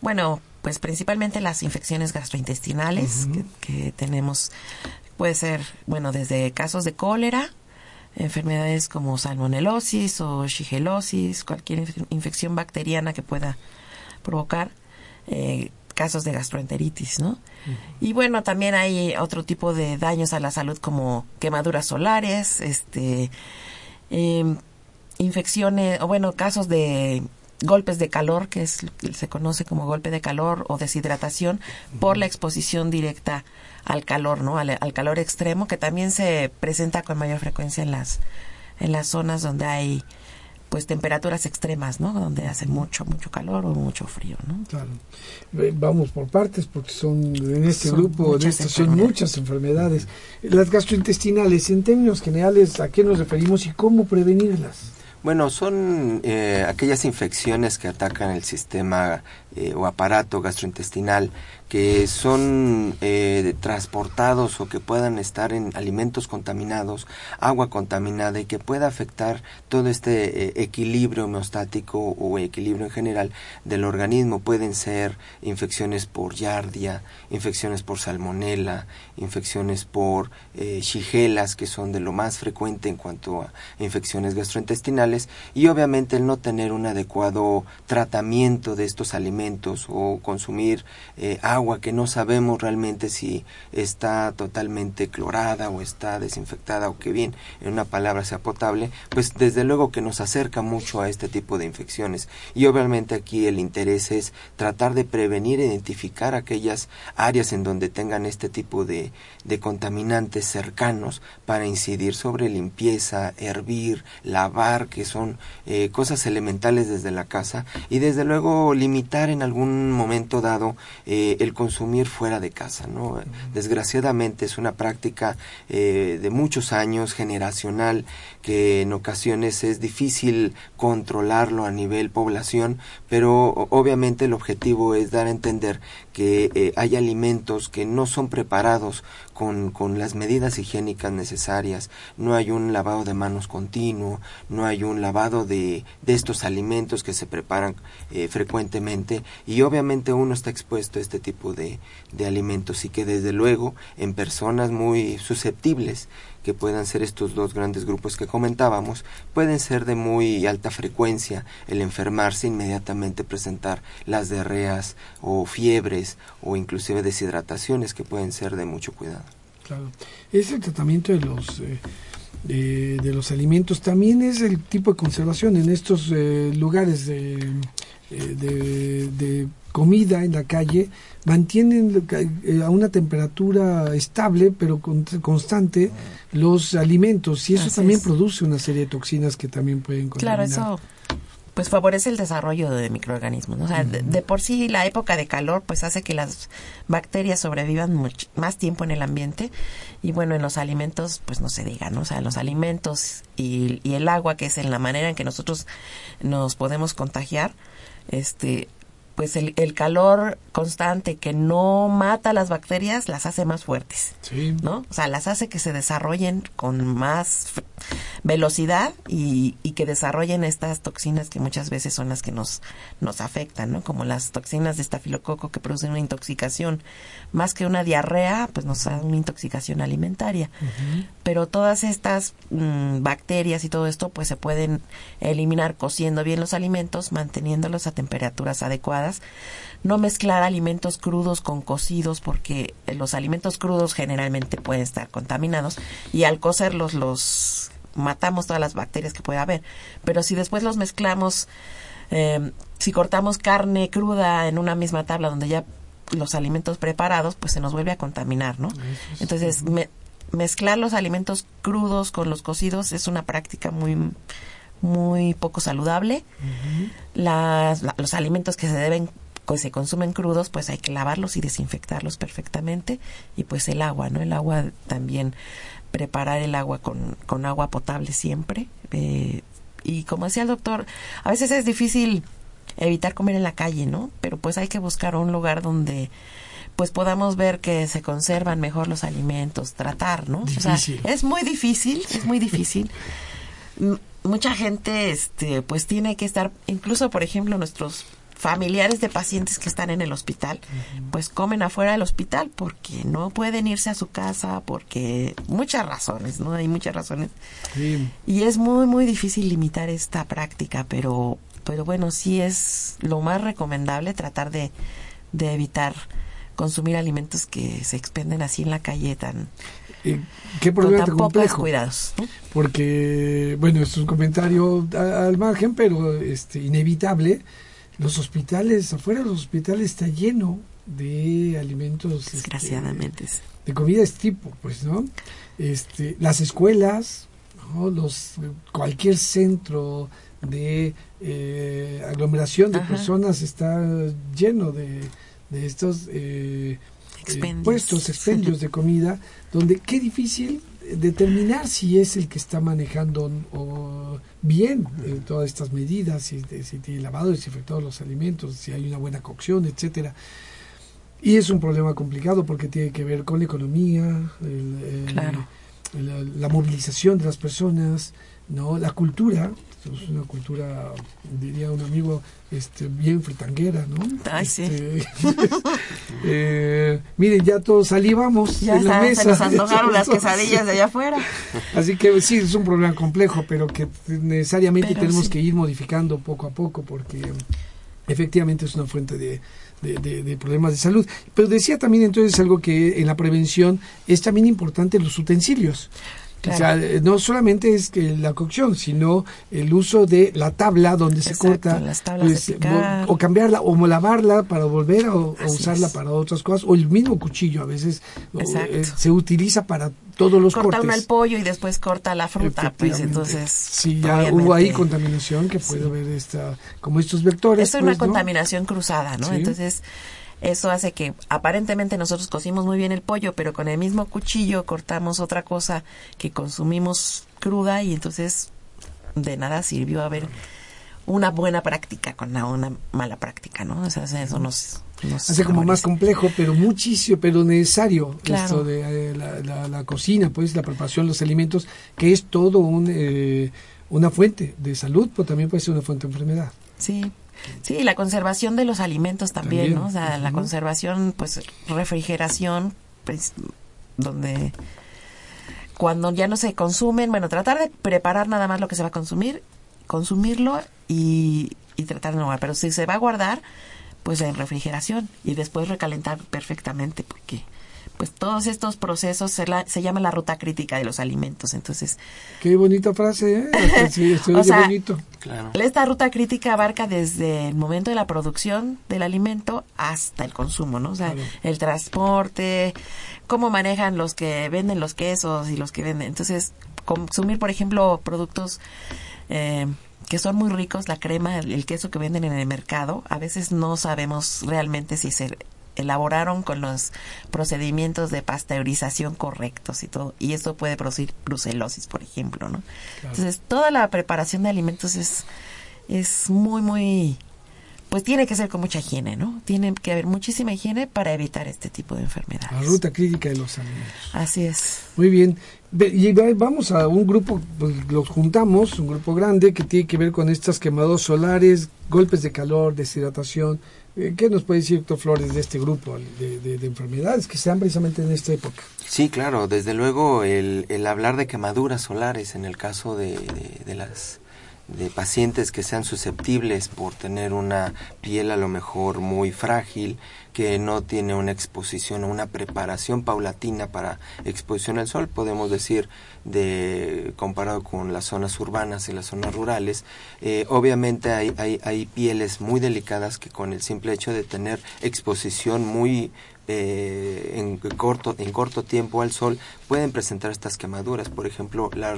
Bueno, pues principalmente las infecciones gastrointestinales que, tenemos puede ser, bueno, desde casos de cólera, enfermedades como salmonelosis o shigelosis, cualquier infección bacteriana que pueda provocar, eh, casos de gastroenteritis, ¿no? Y bueno, también hay otro tipo de daños a la salud como quemaduras solares, este, em, infecciones, o bueno, casos de golpes de calor, que es, se conoce como golpe de calor o deshidratación, por la exposición directa al calor, ¿no? Al, al, calor extremo, que también se presenta con mayor frecuencia en las, en las zonas donde hay pues temperaturas extremas, ¿no? Donde hace mucho, mucho calor o mucho frío, ¿no? Claro. Vamos por partes porque son en este grupo, de estas son muchas enfermedades. Las gastrointestinales, en términos generales, ¿a qué nos referimos y cómo prevenirlas? Bueno, son eh, aquellas infecciones que atacan el sistema eh, o aparato gastrointestinal que son eh, transportados o que puedan estar en alimentos contaminados, agua contaminada y que pueda afectar todo este eh, equilibrio homeostático o equilibrio en general del organismo. Pueden ser infecciones por yardia, infecciones por salmonela, infecciones por eh, shigelas, que son de lo más frecuente en cuanto a infecciones gastrointestinales, y obviamente el no tener un adecuado tratamiento de estos alimentos o consumir agua agua que no sabemos realmente si está totalmente clorada o está desinfectada o que bien, en una palabra sea potable, pues desde luego que nos acerca mucho a este tipo de infecciones. Y obviamente aquí el interés es tratar de prevenir, e identificar aquellas áreas en donde tengan este tipo de, de contaminantes cercanos para incidir sobre limpieza, hervir, lavar, que son eh, cosas elementales desde la casa y desde luego limitar en algún momento dado eh, el consumir fuera de casa. ¿no? Desgraciadamente es una práctica eh, de muchos años, generacional, que en ocasiones es difícil controlarlo a nivel población, pero obviamente el objetivo es dar a entender que eh, hay alimentos que no son preparados con, con, las medidas higiénicas necesarias, no hay un lavado de manos continuo, no hay un lavado de, de estos alimentos que se preparan eh, frecuentemente. Y obviamente uno está expuesto a este tipo de, de alimentos y que desde luego en personas muy susceptibles que puedan ser estos dos grandes grupos que comentábamos, pueden ser de muy alta frecuencia el enfermarse inmediatamente presentar las diarreas o fiebres o inclusive deshidrataciones que pueden ser de mucho cuidado. Claro. Ese tratamiento de los eh, de, los alimentos también es el tipo de conservación en estos eh, lugares de, eh, de comida en la calle mantienen eh, a una temperatura estable pero constante los alimentos y eso también produce una serie de toxinas que también pueden contaminar. Claro, eso pues favorece el desarrollo de microorganismos. O sea, de, por sí la época de calor pues hace que las bacterias sobrevivan más tiempo en el ambiente y bueno, en los alimentos pues no se diga, ¿no? O sea, los alimentos y, y el agua, que es en la manera en que nosotros nos podemos contagiar, este pues el, el, calor constante que no mata las bacterias las hace más fuertes, ¿no? O sea, las hace que se desarrollen con más velocidad y, y, que desarrollen estas toxinas que muchas veces son las que nos, nos afectan, ¿no? Como las toxinas de estafilococo que producen una intoxicación, más que una diarrea, pues nos da una intoxicación alimentaria. Pero todas estas mm, bacterias y todo esto, pues se pueden eliminar cociendo bien los alimentos, manteniéndolos a temperaturas adecuadas no mezclar alimentos crudos con cocidos porque los alimentos crudos generalmente pueden estar contaminados y al cocerlos los matamos todas las bacterias que pueda haber. Pero si después los mezclamos, eh, si cortamos carne cruda en una misma tabla donde ya los alimentos preparados, pues se nos vuelve a contaminar, ¿no? Entonces, mezclar los alimentos crudos con los cocidos es una práctica muy muy poco saludable. Las, los alimentos que se deben que se consumen crudos, pues hay que lavarlos y desinfectarlos perfectamente. Y pues el agua, ¿no? El agua también preparar el agua con, con agua potable siempre. Eh, y como decía el doctor, a veces es difícil evitar comer en la calle, ¿no? Pero pues hay que buscar un lugar donde pues podamos ver que se conservan mejor los alimentos, tratar, ¿no? O sea, es muy difícil, es muy difícil. mucha gente, este, pues tiene que estar, incluso por ejemplo nuestros familiares de pacientes que están en el hospital, pues comen afuera del hospital porque no pueden irse a su casa, porque muchas razones, ¿no? Hay muchas razones. Y es muy, muy difícil limitar esta práctica, pero, pero bueno, sí es lo más recomendable tratar de, de evitar consumir alimentos que se expenden así en la calle tan eh, qué problema con tan complejo. cuidados porque bueno es un comentario al margen pero este inevitable. Los hospitales afuera de los hospitales está lleno de alimentos este, desgraciadamente de comida de este tipo pues no este las escuelas los cualquier centro de eh, aglomeración de personas está lleno de de estos eh, eh puestos, expendios de comida, donde qué difícil determinar si es el que está manejando o bien eh, todas estas medidas, si, si tiene lavado, desinfectado los alimentos, si hay una buena cocción, etcétera. Y es un problema complicado porque tiene que ver con la economía, la, movilización de las personas, no, la cultura, es una cultura, diría un amigo, este, bien fritanguera, ¿no? Ay, sí. Este, eh, miren, ya todos salivamos ya en la mesa. Se nos antojaron las quesadillas de allá afuera. Así que sí, es un problema complejo, pero que necesariamente tenemos que ir modificando poco a poco porque efectivamente es una fuente de, de, problemas de salud. Pero decía también entonces algo que en la prevención es también importante los utensilios. O sea, eh, no solamente es que la cocción, sino el uso de la tabla donde se corta, pues, o cambiarla, o lavarla para volver a, usarla para otras cosas, o el mismo cuchillo a veces eh, se utiliza para todos los corta cortes. Corta el pollo y después corta la fruta, pues entonces... Sí, ya hubo ahí contaminación que puede haber esta, como estos vectores. Es una pues, contaminación cruzada, ¿no? Entonces eso hace que aparentemente nosotros cocimos muy bien el pollo, pero con el mismo cuchillo cortamos otra cosa que consumimos cruda y entonces de nada sirvió haber una buena práctica con una, mala práctica, ¿no? O sea, eso nos, hace como más complejo, pero muchísimo, pero necesario esto de eh, la, cocina, pues la preparación de los alimentos, que es todo un, eh, una fuente de salud, pero también puede ser una fuente de enfermedad. Sí. Sí, la conservación de los alimentos también, ¿no? O sea, la conservación, pues refrigeración, pues, donde cuando ya no se consumen, bueno, tratar de preparar nada más lo que se va a consumir, consumirlo y, y tratar de no Pero si se va a guardar, pues en refrigeración y después recalentar perfectamente, porque pues todos estos procesos se, se llama la ruta crítica de los alimentos. Entonces, qué bonita frase, ¿eh? Sí, o sea, bonito. Esta ruta crítica abarca desde el momento de la producción del alimento hasta el consumo, ¿no? O sea, el transporte, cómo manejan los que venden los quesos y los que venden. Entonces, consumir, por ejemplo, productos eh, que son muy ricos, la crema, el, queso que venden en el mercado, a veces no sabemos realmente si se elaboraron con los procedimientos de pasteurización correctos y todo. Y eso puede producir brucelosis, por ejemplo, ¿no? Entonces, toda la preparación de alimentos es, es muy, muy pues tiene que ser con mucha higiene, ¿no? Tiene que haber muchísima higiene para evitar este tipo de enfermedades. La ruta crítica de los alimentos. Así es. Muy bien. Y vamos a un grupo, pues los juntamos, un grupo grande que tiene que ver con estas quemados solares, golpes de calor, deshidratación. Eh, ¿Qué nos puede decir, doctor Flores, de este grupo de, enfermedades que se dan precisamente en esta época? Sí, claro. Desde luego, el, hablar de quemaduras solares en el caso de, de las de pacientes que sean susceptibles por tener una piel a lo mejor muy frágil, que no tiene una exposición o una preparación paulatina para exposición al sol, podemos decir, de comparado con las zonas urbanas y las zonas rurales, eh, obviamente hay, hay, hay pieles muy delicadas que con el simple hecho de tener exposición muy eh, en, corto, en corto tiempo al sol pueden presentar estas quemaduras. Por ejemplo, la,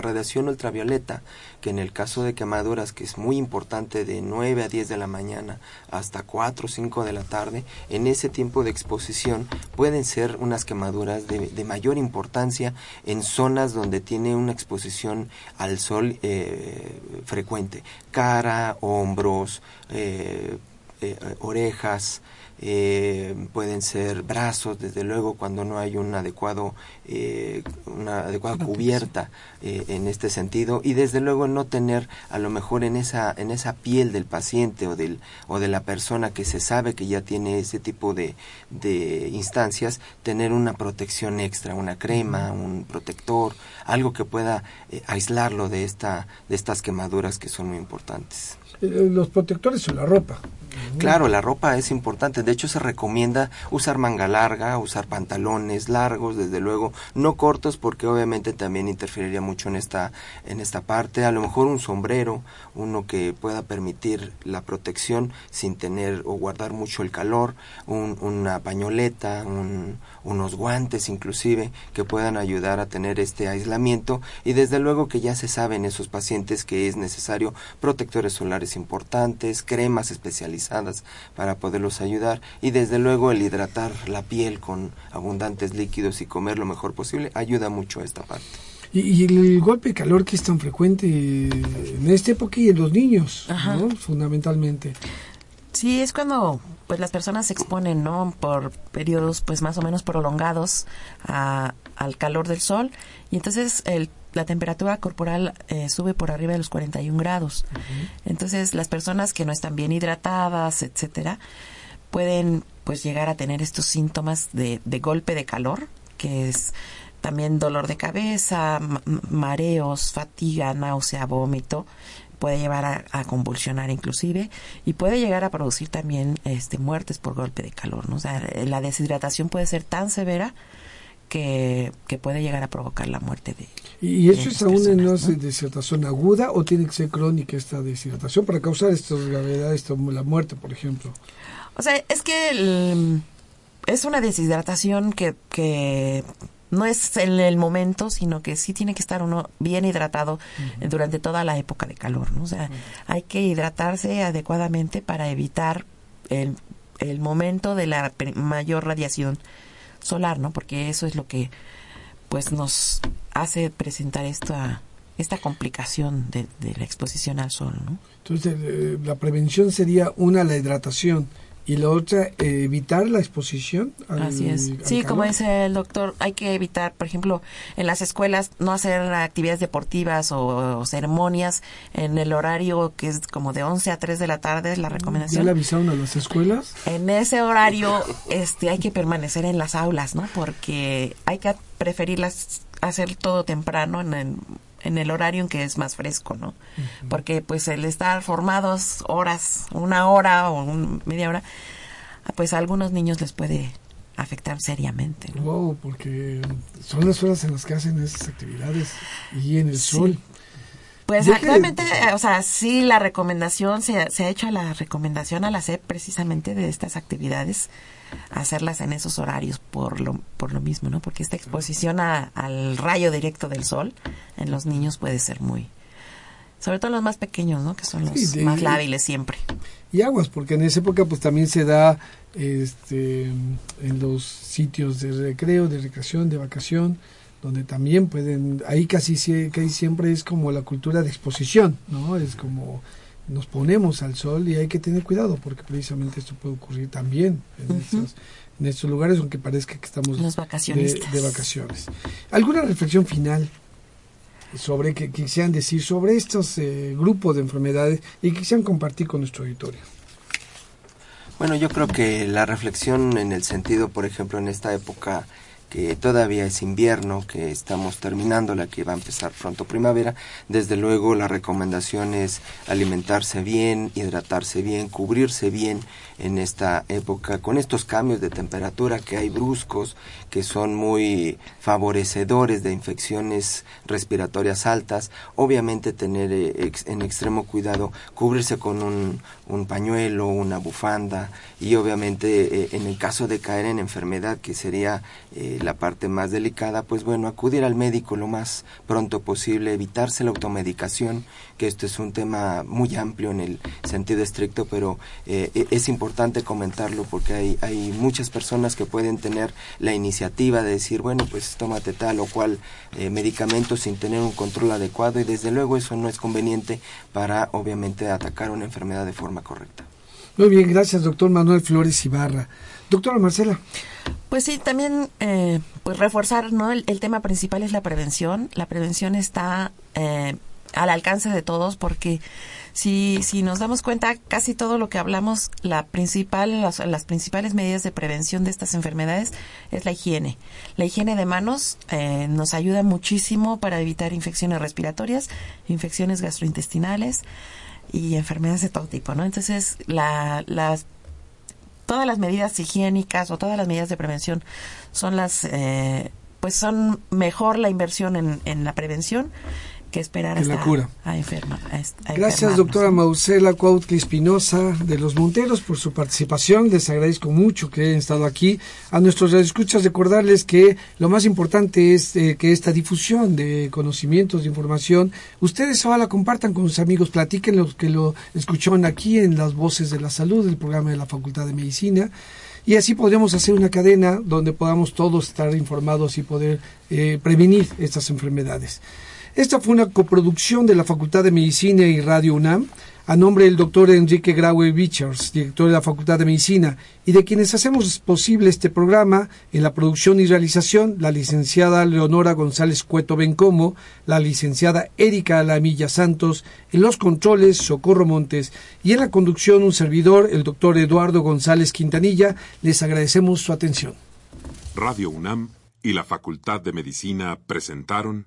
radiación ultravioleta, que en el caso de quemaduras, que es muy importante de 9 a 10 de la mañana hasta 4 o 5 de la tarde, en ese tiempo de exposición pueden ser unas quemaduras de, mayor importancia en zonas donde tiene una exposición al sol eh, frecuente. Cara, hombros, eh, orejas, eh, pueden ser brazos, desde luego cuando no hay un adecuado, eh, una adecuada cubierta eh, en este sentido y desde luego no tener a lo mejor en esa en esa piel del paciente o del o de la persona que se sabe que ya tiene ese tipo de, de instancias tener una protección extra, una crema, un protector, algo que pueda eh, aislarlo de esta de estas quemaduras que son muy importantes. Eh, los protectores o la ropa. Claro, la ropa es importante. De hecho, se recomienda usar manga larga, usar pantalones largos, desde luego, no cortos, porque obviamente también interferiría mucho en esta, en esta parte. A lo mejor un sombrero, uno que pueda permitir la protección sin tener o guardar mucho el calor, una pañoleta, unos guantes inclusive, que puedan ayudar a tener este aislamiento. Y desde luego que ya se sabe en esos pacientes que es necesario protectores solares importantes, cremas especializadas para poderlos ayudar y desde luego el hidratar la piel con abundantes líquidos y comer lo mejor posible ayuda mucho a esta parte. Y, el golpe de calor que es tan frecuente en esta época y en los niños, fundamentalmente. Sí, es cuando pues las personas se exponen, ¿no? Por periodos pues más o menos prolongados al calor del sol y entonces el la temperatura corporal eh, sube por arriba de los 41 grados. Entonces, las personas que no están bien hidratadas, etcétera, pueden pues llegar a tener estos síntomas de, de golpe de calor, que es también dolor de cabeza, mareos, fatiga, náusea, vómito, puede llevar a, a, convulsionar inclusive y puede llegar a producir también este muertes por golpe de calor, ¿no? O sea, la deshidratación puede ser tan severa que, que puede llegar a provocar la muerte de ¿Y eso es aún en una deshidratación aguda o tiene que ser crónica esta deshidratación para causar esta gravedad, esto, la muerte, por ejemplo? O sea, es que es una deshidratación que, que no es en el momento, sino que sí tiene que estar uno bien hidratado durante toda la época de calor, ¿no? O sea, hay que hidratarse adecuadamente para evitar el, el momento de la mayor radiación solar, ¿no? Porque eso es lo que pues nos hace presentar esta esta complicación de, la exposición al sol, ¿no? Entonces, eh, la prevención sería una la hidratación y la otra evitar la exposición así es. sí como dice el doctor hay que evitar por ejemplo en las escuelas no hacer actividades deportivas o, ceremonias en el horario que es como de 11 a 3 de la tarde es la recomendación ¿Ya le avisaron a las escuelas? en ese horario este hay que permanecer en las aulas no porque hay que preferirlas hacer todo temprano en el en el horario en que es más fresco, ¿no? Porque pues el estar formados horas, una hora o media hora, pues a algunos niños les puede afectar seriamente. ¿no? Wow, porque son las horas en las que hacen esas actividades y en el sol. Pues actualmente, o sea, sí la recomendación, se, se ha hecho la recomendación a la SEP precisamente de estas actividades hacerlas en esos horarios por lo, por lo mismo, ¿no? Porque esta exposición al rayo directo del sol en los niños puede ser muy, sobre todo los más pequeños, ¿no? Que son los más lábiles siempre. Y aguas, porque en esa época pues también se da este en los sitios de recreo, de recreación, de vacación, donde también pueden, ahí casi, casi siempre es como la cultura de exposición, ¿no? Es como nos ponemos al sol y hay que tener cuidado porque precisamente esto puede ocurrir también en, estos, lugares aunque parezca que estamos de, vacaciones. ¿Alguna reflexión final sobre que, quisieran decir sobre estos eh, grupos de enfermedades y que quisieran compartir con nuestro auditorio? Bueno, yo creo que la reflexión en el sentido, por ejemplo, en esta época que todavía es invierno, que estamos terminando, la que va a empezar pronto primavera, desde luego la recomendación es alimentarse bien, hidratarse bien, cubrirse bien en esta época con estos cambios de temperatura que hay bruscos, que son muy favorecedores de infecciones respiratorias altas, obviamente tener eh, en extremo cuidado cubrirse con un, un pañuelo, una bufanda y obviamente eh, en el caso de caer en enfermedad, que sería eh, la parte más delicada, pues bueno, acudir al médico lo más pronto posible, evitarse la automedicación, que esto es un tema muy amplio en el sentido estricto, pero eh, e, es importante comentarlo porque hay, hay muchas personas que pueden tener la iniciativa de decir, bueno, pues tómate tal o cual medicamento sin tener un control adecuado y desde luego eso no es conveniente para obviamente atacar una enfermedad de forma correcta. Muy bien, gracias, doctor Manuel Flores Ibarra. Doctora Marcela. Pues sí, también eh, pues reforzar, ¿no? El, tema principal es la prevención. La prevención está eh, al alcance de todos porque si, si nos damos cuenta, casi todo lo que hablamos, la principal, las, las principales medidas de prevención de estas enfermedades es la higiene. La higiene de manos eh, nos ayuda muchísimo para evitar infecciones respiratorias, infecciones gastrointestinales, y enfermedades de todo tipo, ¿no? Entonces, la, las todas las medidas higiénicas o todas las medidas de prevención son las eh, pues son mejor la inversión en, en la prevención que esperar hasta la cura. A, enferma, Gracias, doctora Mausela Cuautli Espinosa de Los Monteros por su participación. Les agradezco mucho que hayan estado aquí. A nuestros escuchas recordarles que lo más importante es eh, que esta difusión de conocimientos, de información, ustedes ahora la compartan con sus amigos, platiquen los que lo escucharon aquí en las Voces de la Salud, el programa de la Facultad de Medicina y así podríamos hacer una cadena donde podamos todos estar informados y poder eh, prevenir estas enfermedades. Esta fue una coproducción de la Facultad de Medicina y Radio UNAM, a nombre del doctor Enrique Graue Bichers, director de la Facultad de Medicina, y de quienes hacemos posible este programa en la producción y realización, la licenciada Leonora González Cueto Bencomo, la licenciada Erika Alamilla Santos, en los controles Socorro Montes y en la conducción un servidor, el doctor Eduardo González Quintanilla, les agradecemos su atención. Radio UNAM y la Facultad de Medicina presentaron